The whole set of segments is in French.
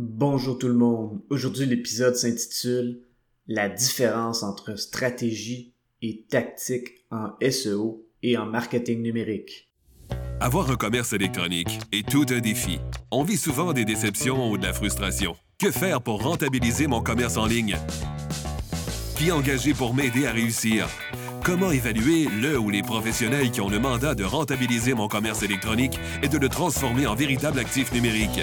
Bonjour tout le monde. Aujourd'hui, l'épisode s'intitule La différence entre stratégie et tactique en SEO et en marketing numérique. Avoir un commerce électronique est tout un défi. On vit souvent des déceptions ou de la frustration. Que faire pour rentabiliser mon commerce en ligne? Qui engager pour m'aider à réussir? Comment évaluer le ou les professionnels qui ont le mandat de rentabiliser mon commerce électronique et de le transformer en véritable actif numérique?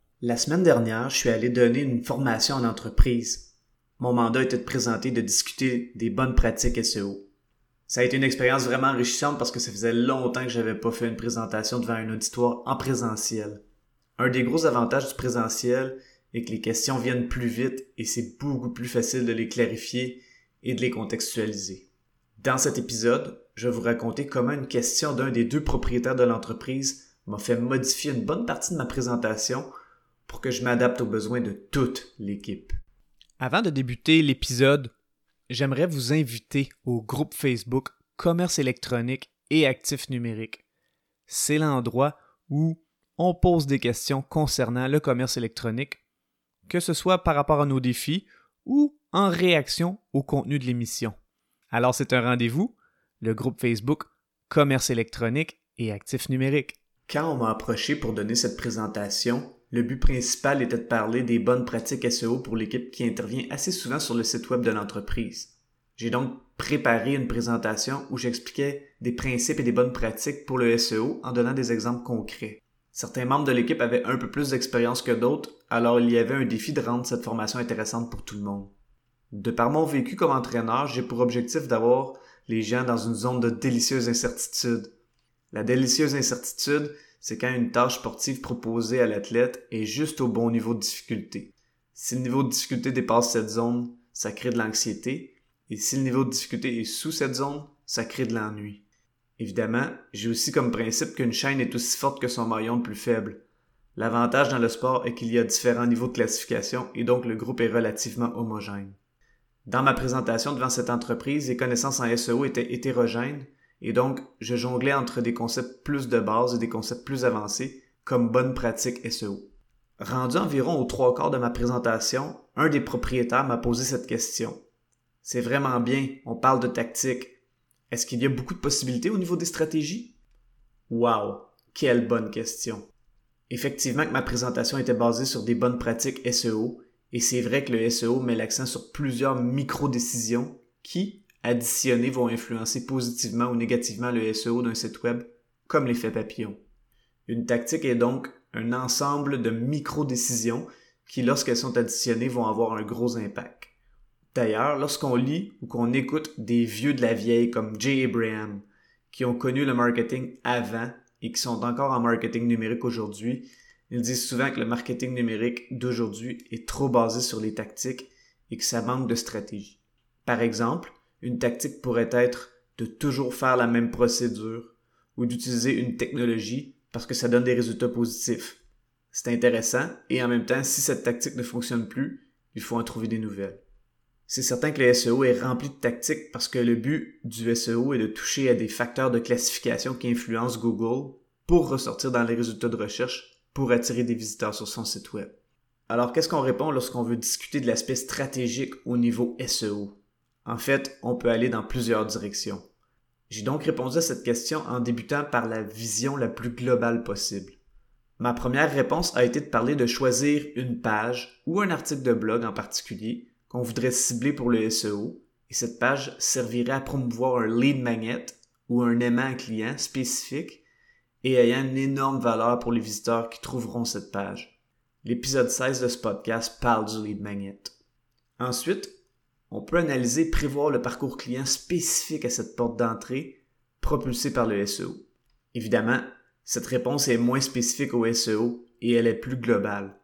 La semaine dernière, je suis allé donner une formation en entreprise. Mon mandat était de présenter et de discuter des bonnes pratiques SEO. Ça a été une expérience vraiment enrichissante parce que ça faisait longtemps que j'avais pas fait une présentation devant un auditoire en présentiel. Un des gros avantages du présentiel est que les questions viennent plus vite et c'est beaucoup plus facile de les clarifier et de les contextualiser. Dans cet épisode, je vais vous raconter comment une question d'un des deux propriétaires de l'entreprise m'a fait modifier une bonne partie de ma présentation pour que je m'adapte aux besoins de toute l'équipe. Avant de débuter l'épisode, j'aimerais vous inviter au groupe Facebook Commerce électronique et actifs numériques. C'est l'endroit où on pose des questions concernant le commerce électronique, que ce soit par rapport à nos défis ou en réaction au contenu de l'émission. Alors c'est un rendez-vous, le groupe Facebook Commerce électronique et actifs numériques. Quand on m'a approché pour donner cette présentation, le but principal était de parler des bonnes pratiques SEO pour l'équipe qui intervient assez souvent sur le site web de l'entreprise. J'ai donc préparé une présentation où j'expliquais des principes et des bonnes pratiques pour le SEO en donnant des exemples concrets. Certains membres de l'équipe avaient un peu plus d'expérience que d'autres, alors il y avait un défi de rendre cette formation intéressante pour tout le monde. De par mon vécu comme entraîneur, j'ai pour objectif d'avoir les gens dans une zone de délicieuse incertitude. La délicieuse incertitude, c'est quand une tâche sportive proposée à l'athlète est juste au bon niveau de difficulté. Si le niveau de difficulté dépasse cette zone, ça crée de l'anxiété, et si le niveau de difficulté est sous cette zone, ça crée de l'ennui. Évidemment, j'ai aussi comme principe qu'une chaîne est aussi forte que son maillon le plus faible. L'avantage dans le sport est qu'il y a différents niveaux de classification et donc le groupe est relativement homogène. Dans ma présentation devant cette entreprise, les connaissances en SEO étaient hétérogènes et donc, je jonglais entre des concepts plus de base et des concepts plus avancés, comme bonne pratique SEO. Rendu environ aux trois quarts de ma présentation, un des propriétaires m'a posé cette question. C'est vraiment bien, on parle de tactique. Est-ce qu'il y a beaucoup de possibilités au niveau des stratégies? Wow, quelle bonne question. Effectivement que ma présentation était basée sur des bonnes pratiques SEO, et c'est vrai que le SEO met l'accent sur plusieurs micro-décisions qui, additionnés vont influencer positivement ou négativement le SEO d'un site web, comme l'effet papillon. Une tactique est donc un ensemble de micro-décisions qui, lorsqu'elles sont additionnées, vont avoir un gros impact. D'ailleurs, lorsqu'on lit ou qu'on écoute des vieux de la vieille comme Jay Abraham, qui ont connu le marketing avant et qui sont encore en marketing numérique aujourd'hui, ils disent souvent que le marketing numérique d'aujourd'hui est trop basé sur les tactiques et que ça manque de stratégie. Par exemple, une tactique pourrait être de toujours faire la même procédure ou d'utiliser une technologie parce que ça donne des résultats positifs. C'est intéressant et en même temps, si cette tactique ne fonctionne plus, il faut en trouver des nouvelles. C'est certain que le SEO est rempli de tactiques parce que le but du SEO est de toucher à des facteurs de classification qui influencent Google pour ressortir dans les résultats de recherche pour attirer des visiteurs sur son site web. Alors qu'est-ce qu'on répond lorsqu'on veut discuter de l'aspect stratégique au niveau SEO? En fait, on peut aller dans plusieurs directions. J'ai donc répondu à cette question en débutant par la vision la plus globale possible. Ma première réponse a été de parler de choisir une page ou un article de blog en particulier qu'on voudrait cibler pour le SEO, et cette page servirait à promouvoir un lead magnet ou un aimant client spécifique et ayant une énorme valeur pour les visiteurs qui trouveront cette page. L'épisode 16 de ce podcast parle du lead magnet. Ensuite, on peut analyser prévoir le parcours client spécifique à cette porte d'entrée propulsée par le SEO. Évidemment, cette réponse est moins spécifique au SEO et elle est plus globale.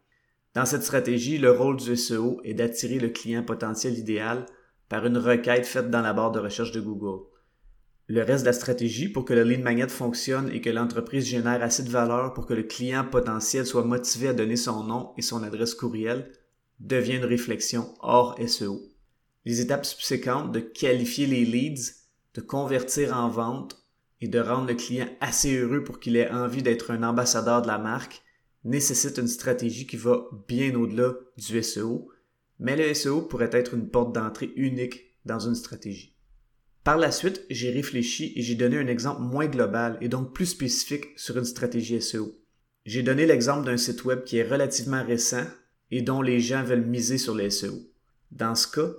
Dans cette stratégie, le rôle du SEO est d'attirer le client potentiel idéal par une requête faite dans la barre de recherche de Google. Le reste de la stratégie pour que le lead magnet fonctionne et que l'entreprise génère assez de valeur pour que le client potentiel soit motivé à donner son nom et son adresse courriel devient une réflexion hors SEO. Les étapes subséquentes de qualifier les leads, de convertir en vente et de rendre le client assez heureux pour qu'il ait envie d'être un ambassadeur de la marque nécessitent une stratégie qui va bien au-delà du SEO, mais le SEO pourrait être une porte d'entrée unique dans une stratégie. Par la suite, j'ai réfléchi et j'ai donné un exemple moins global et donc plus spécifique sur une stratégie SEO. J'ai donné l'exemple d'un site web qui est relativement récent et dont les gens veulent miser sur les SEO. Dans ce cas,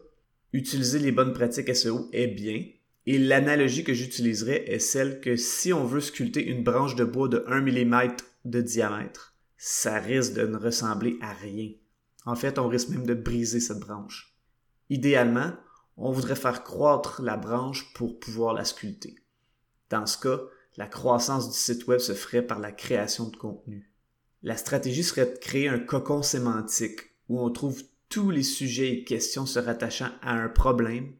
utiliser les bonnes pratiques SEO est bien et l'analogie que j'utiliserai est celle que si on veut sculpter une branche de bois de 1 mm de diamètre, ça risque de ne ressembler à rien. En fait, on risque même de briser cette branche. Idéalement, on voudrait faire croître la branche pour pouvoir la sculpter. Dans ce cas, la croissance du site web se ferait par la création de contenu. La stratégie serait de créer un cocon sémantique où on trouve tous les sujets et questions se rattachant à un problème,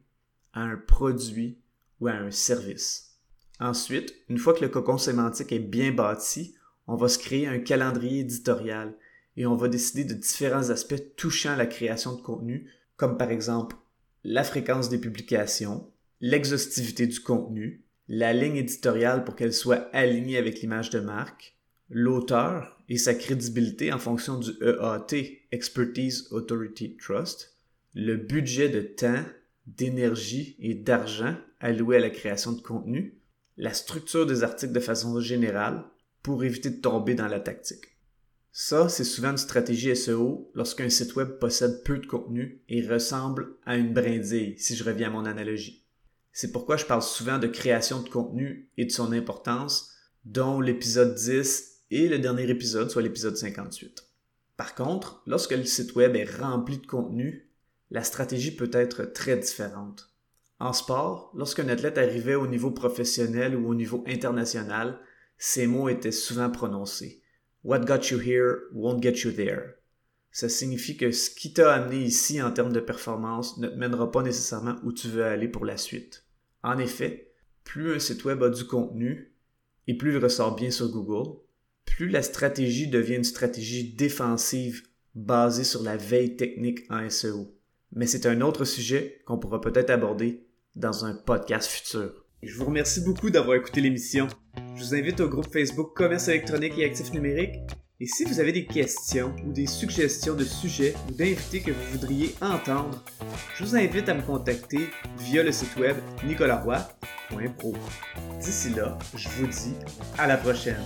à un produit ou à un service. Ensuite, une fois que le cocon sémantique est bien bâti, on va se créer un calendrier éditorial et on va décider de différents aspects touchant la création de contenu, comme par exemple la fréquence des publications, l'exhaustivité du contenu, la ligne éditoriale pour qu'elle soit alignée avec l'image de marque, l'auteur et sa crédibilité en fonction du EAT, Expertise Authority Trust, le budget de temps, d'énergie et d'argent alloué à la création de contenu, la structure des articles de façon générale pour éviter de tomber dans la tactique. Ça, c'est souvent une stratégie SEO lorsqu'un site web possède peu de contenu et ressemble à une brindille, si je reviens à mon analogie. C'est pourquoi je parle souvent de création de contenu et de son importance, dont l'épisode 10 et le dernier épisode, soit l'épisode 58. Par contre, lorsque le site web est rempli de contenu, la stratégie peut être très différente. En sport, lorsqu'un athlète arrivait au niveau professionnel ou au niveau international, ces mots étaient souvent prononcés. What got you here won't get you there. Ça signifie que ce qui t'a amené ici en termes de performance ne te mènera pas nécessairement où tu veux aller pour la suite. En effet, plus un site web a du contenu et plus il ressort bien sur Google, plus la stratégie devient une stratégie défensive basée sur la veille technique en SEO. Mais c'est un autre sujet qu'on pourra peut-être aborder dans un podcast futur. Je vous remercie beaucoup d'avoir écouté l'émission. Je vous invite au groupe Facebook Commerce électronique et actifs numériques. Et si vous avez des questions ou des suggestions de sujets ou d'invités que vous voudriez entendre, je vous invite à me contacter via le site web nicolaroy.pro. D'ici là, je vous dis à la prochaine.